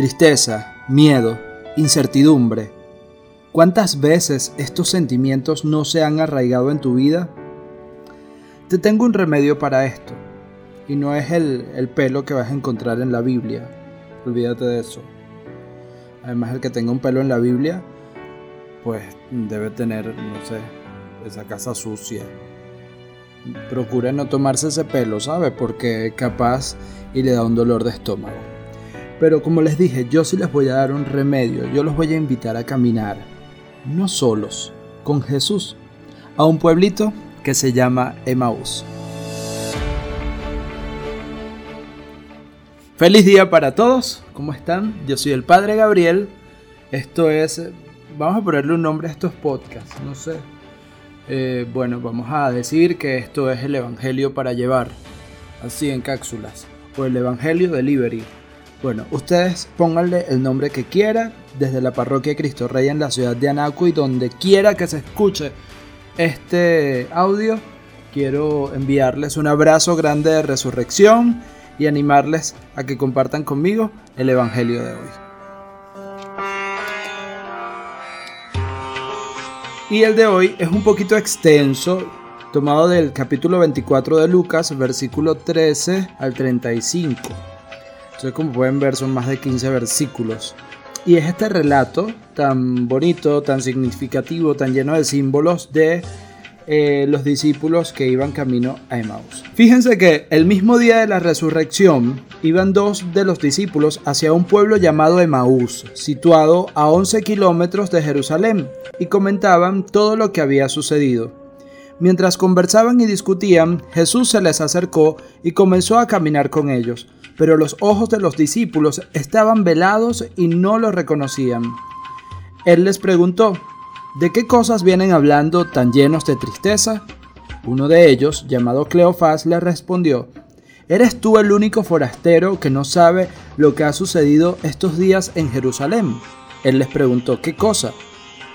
Tristeza, miedo, incertidumbre. ¿Cuántas veces estos sentimientos no se han arraigado en tu vida? Te tengo un remedio para esto. Y no es el, el, pelo que vas a encontrar en la Biblia. Olvídate de eso. Además, el que tenga un pelo en la Biblia, pues debe tener, no sé, esa casa sucia. Procure no tomarse ese pelo, ¿sabe? Porque capaz y le da un dolor de estómago. Pero como les dije, yo sí les voy a dar un remedio, yo los voy a invitar a caminar, no solos, con Jesús, a un pueblito que se llama Emaús. Feliz día para todos, ¿cómo están? Yo soy el Padre Gabriel, esto es, vamos a ponerle un nombre a estos podcasts, no sé. Eh, bueno, vamos a decir que esto es el Evangelio para llevar, así en cápsulas, o el Evangelio Delivery bueno, ustedes pónganle el nombre que quieran desde la parroquia Cristo Rey en la ciudad de Anaco y donde quiera que se escuche este audio, quiero enviarles un abrazo grande de resurrección y animarles a que compartan conmigo el Evangelio de hoy. Y el de hoy es un poquito extenso, tomado del capítulo 24 de Lucas, versículo 13 al 35 como pueden ver son más de 15 versículos. Y es este relato tan bonito, tan significativo, tan lleno de símbolos de eh, los discípulos que iban camino a Emmaus. Fíjense que el mismo día de la resurrección iban dos de los discípulos hacia un pueblo llamado Emaús, situado a 11 kilómetros de Jerusalén, y comentaban todo lo que había sucedido. Mientras conversaban y discutían, Jesús se les acercó y comenzó a caminar con ellos pero los ojos de los discípulos estaban velados y no lo reconocían. Él les preguntó, ¿de qué cosas vienen hablando tan llenos de tristeza? Uno de ellos, llamado Cleofás, le respondió, ¿Eres tú el único forastero que no sabe lo que ha sucedido estos días en Jerusalén? Él les preguntó, ¿qué cosa?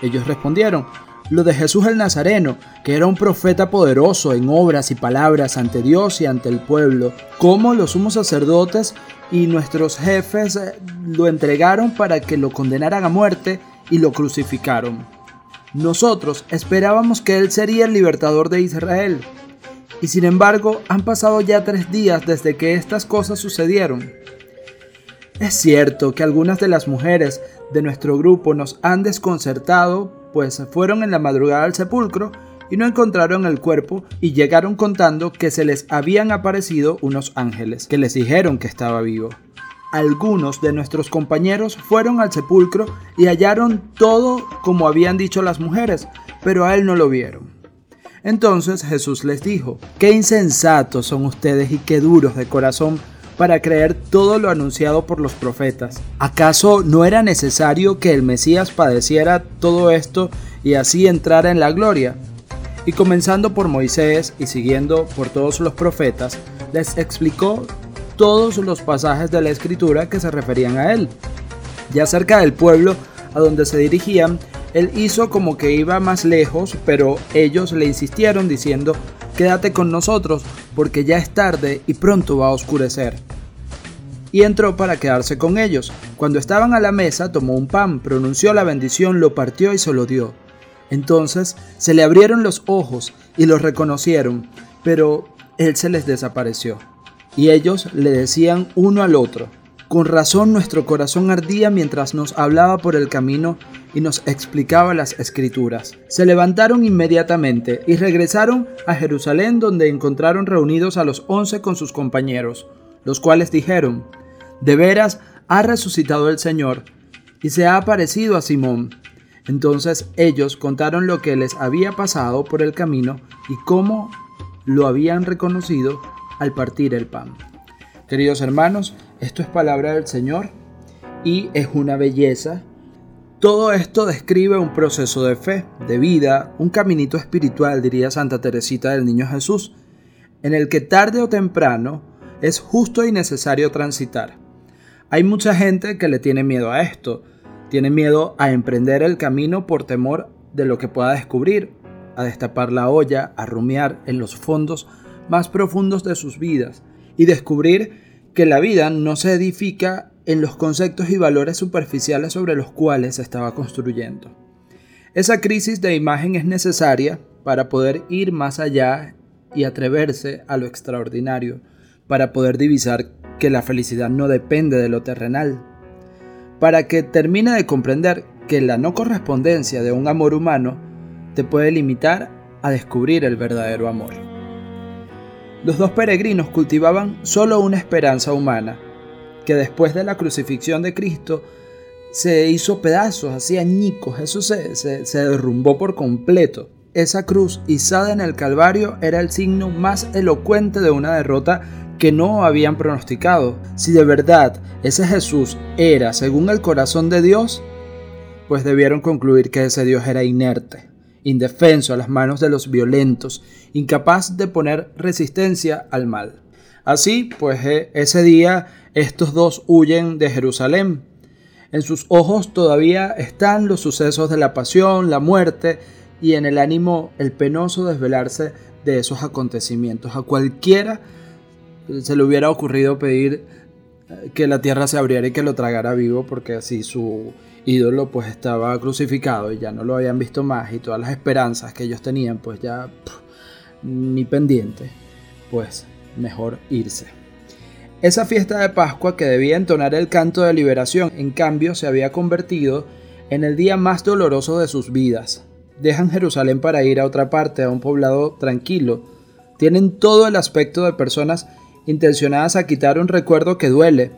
Ellos respondieron, lo de Jesús el Nazareno, que era un profeta poderoso en obras y palabras ante Dios y ante el pueblo, como los sumos sacerdotes y nuestros jefes eh, lo entregaron para que lo condenaran a muerte y lo crucificaron. Nosotros esperábamos que Él sería el libertador de Israel. Y sin embargo, han pasado ya tres días desde que estas cosas sucedieron. Es cierto que algunas de las mujeres de nuestro grupo nos han desconcertado pues fueron en la madrugada al sepulcro y no encontraron el cuerpo y llegaron contando que se les habían aparecido unos ángeles que les dijeron que estaba vivo. Algunos de nuestros compañeros fueron al sepulcro y hallaron todo como habían dicho las mujeres, pero a él no lo vieron. Entonces Jesús les dijo, qué insensatos son ustedes y qué duros de corazón para creer todo lo anunciado por los profetas. ¿Acaso no era necesario que el Mesías padeciera todo esto y así entrara en la gloria? Y comenzando por Moisés y siguiendo por todos los profetas, les explicó todos los pasajes de la escritura que se referían a él. Ya cerca del pueblo a donde se dirigían, él hizo como que iba más lejos, pero ellos le insistieron diciendo, quédate con nosotros porque ya es tarde y pronto va a oscurecer. Y entró para quedarse con ellos. Cuando estaban a la mesa, tomó un pan, pronunció la bendición, lo partió y se lo dio. Entonces se le abrieron los ojos y los reconocieron, pero él se les desapareció. Y ellos le decían uno al otro, con razón nuestro corazón ardía mientras nos hablaba por el camino y nos explicaba las escrituras. Se levantaron inmediatamente y regresaron a Jerusalén donde encontraron reunidos a los once con sus compañeros, los cuales dijeron, De veras ha resucitado el Señor y se ha aparecido a Simón. Entonces ellos contaron lo que les había pasado por el camino y cómo lo habían reconocido al partir el pan. Queridos hermanos, esto es palabra del Señor y es una belleza todo esto describe un proceso de fe, de vida, un caminito espiritual, diría Santa Teresita del Niño Jesús, en el que tarde o temprano es justo y necesario transitar. Hay mucha gente que le tiene miedo a esto, tiene miedo a emprender el camino por temor de lo que pueda descubrir, a destapar la olla, a rumiar en los fondos más profundos de sus vidas y descubrir que la vida no se edifica en los conceptos y valores superficiales sobre los cuales se estaba construyendo. Esa crisis de imagen es necesaria para poder ir más allá y atreverse a lo extraordinario, para poder divisar que la felicidad no depende de lo terrenal, para que termine de comprender que la no correspondencia de un amor humano te puede limitar a descubrir el verdadero amor. Los dos peregrinos cultivaban solo una esperanza humana, que después de la crucifixión de Cristo se hizo pedazos, hacía añicos, eso se, se derrumbó por completo. Esa cruz izada en el Calvario era el signo más elocuente de una derrota que no habían pronosticado. Si de verdad ese Jesús era según el corazón de Dios, pues debieron concluir que ese Dios era inerte, indefenso a las manos de los violentos, incapaz de poner resistencia al mal. Así, pues eh, ese día estos dos huyen de Jerusalén. En sus ojos todavía están los sucesos de la pasión, la muerte y en el ánimo el penoso desvelarse de esos acontecimientos. A cualquiera se le hubiera ocurrido pedir eh, que la tierra se abriera y que lo tragara vivo porque así su ídolo pues estaba crucificado y ya no lo habían visto más y todas las esperanzas que ellos tenían pues ya ni pendiente pues mejor irse. Esa fiesta de Pascua que debía entonar el canto de liberación en cambio se había convertido en el día más doloroso de sus vidas. Dejan Jerusalén para ir a otra parte a un poblado tranquilo. Tienen todo el aspecto de personas intencionadas a quitar un recuerdo que duele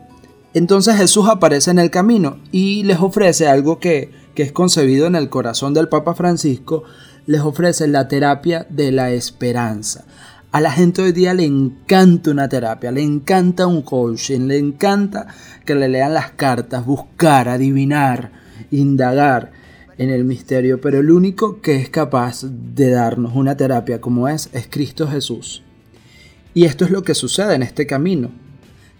entonces Jesús aparece en el camino y les ofrece algo que, es concebido en el corazón del Papa Francisco, les ofrece la terapia de la esperanza. A la gente hoy día le encanta una terapia, le encanta un coaching, le encanta que le lean las cartas, buscar, adivinar, indagar en el misterio, pero el único que es capaz de darnos una terapia como es es Cristo Jesús. Y esto es lo que sucede en este camino.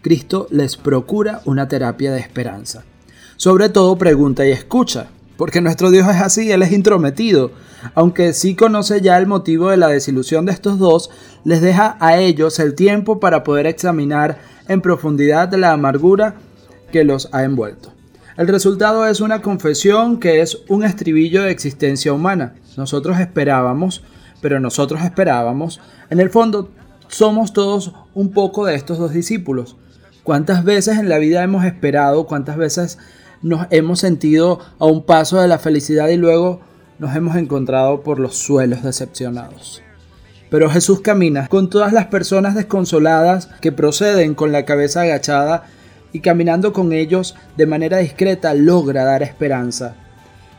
Cristo les procura una terapia de esperanza. Sobre todo pregunta y escucha, porque nuestro Dios es así, Él es intrometido. Aunque sí conoce ya el motivo de la desilusión de estos dos, les deja a ellos el tiempo para poder examinar en profundidad la amargura que los ha envuelto. El resultado es una confesión que es un estribillo de existencia humana. Nosotros esperábamos, pero nosotros esperábamos, en el fondo somos todos un poco de estos dos discípulos. ¿Cuántas veces en la vida hemos esperado? ¿Cuántas veces nos hemos sentido a un paso de la felicidad y luego nos hemos encontrado por los suelos decepcionados? Pero Jesús camina con todas las personas desconsoladas que proceden con la cabeza agachada y caminando con ellos de manera discreta logra dar esperanza.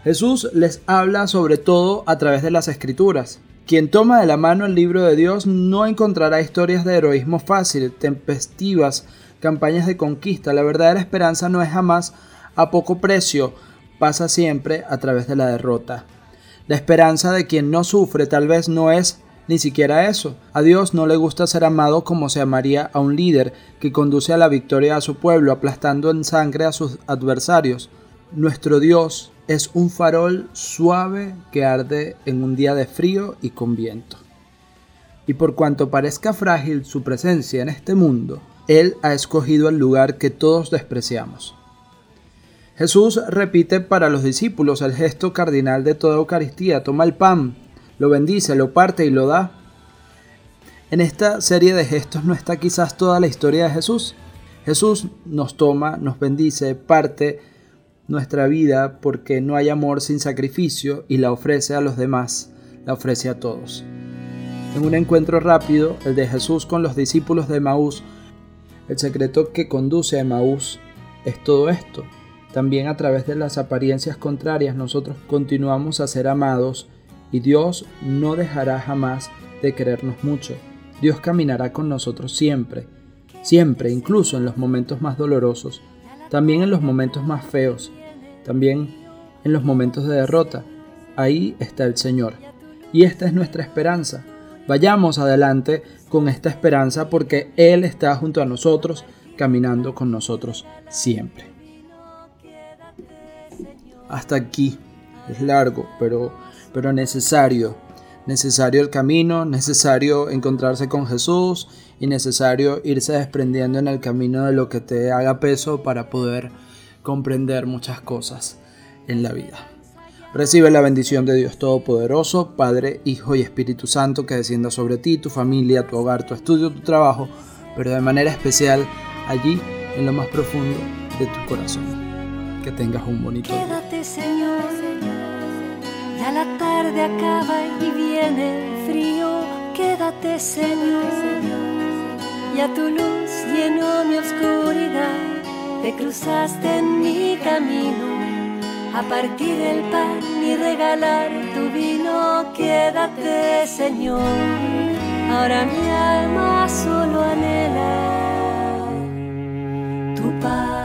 Jesús les habla sobre todo a través de las escrituras. Quien toma de la mano el libro de Dios no encontrará historias de heroísmo fácil, tempestivas, campañas de conquista. La verdadera esperanza no es jamás a poco precio, pasa siempre a través de la derrota. La esperanza de quien no sufre tal vez no es ni siquiera eso. A Dios no le gusta ser amado como se amaría a un líder que conduce a la victoria a su pueblo aplastando en sangre a sus adversarios. Nuestro Dios es un farol suave que arde en un día de frío y con viento. Y por cuanto parezca frágil su presencia en este mundo, él ha escogido el lugar que todos despreciamos. Jesús repite para los discípulos el gesto cardinal de toda Eucaristía. Toma el pan, lo bendice, lo parte y lo da. En esta serie de gestos no está quizás toda la historia de Jesús. Jesús nos toma, nos bendice, parte nuestra vida porque no hay amor sin sacrificio y la ofrece a los demás, la ofrece a todos. En un encuentro rápido, el de Jesús con los discípulos de Maús, el secreto que conduce a Emaús es todo esto. También a través de las apariencias contrarias nosotros continuamos a ser amados y Dios no dejará jamás de querernos mucho. Dios caminará con nosotros siempre, siempre, incluso en los momentos más dolorosos, también en los momentos más feos, también en los momentos de derrota. Ahí está el Señor. Y esta es nuestra esperanza. Vayamos adelante con esta esperanza porque Él está junto a nosotros, caminando con nosotros siempre. Hasta aquí. Es largo, pero, pero necesario. Necesario el camino, necesario encontrarse con Jesús y necesario irse desprendiendo en el camino de lo que te haga peso para poder comprender muchas cosas en la vida. Recibe la bendición de Dios Todopoderoso, Padre, Hijo y Espíritu Santo, que descienda sobre ti, tu familia, tu hogar, tu estudio, tu trabajo, pero de manera especial allí en lo más profundo de tu corazón. Que tengas un bonito día. Quédate, Señor. Ya la tarde acaba y viene el frío. Quédate, Señor. Ya tu luz llenó mi oscuridad. Te cruzaste en mi camino a partir el pan y regalar tu vino. Quédate, Señor. Ahora mi alma solo anhela tu paz.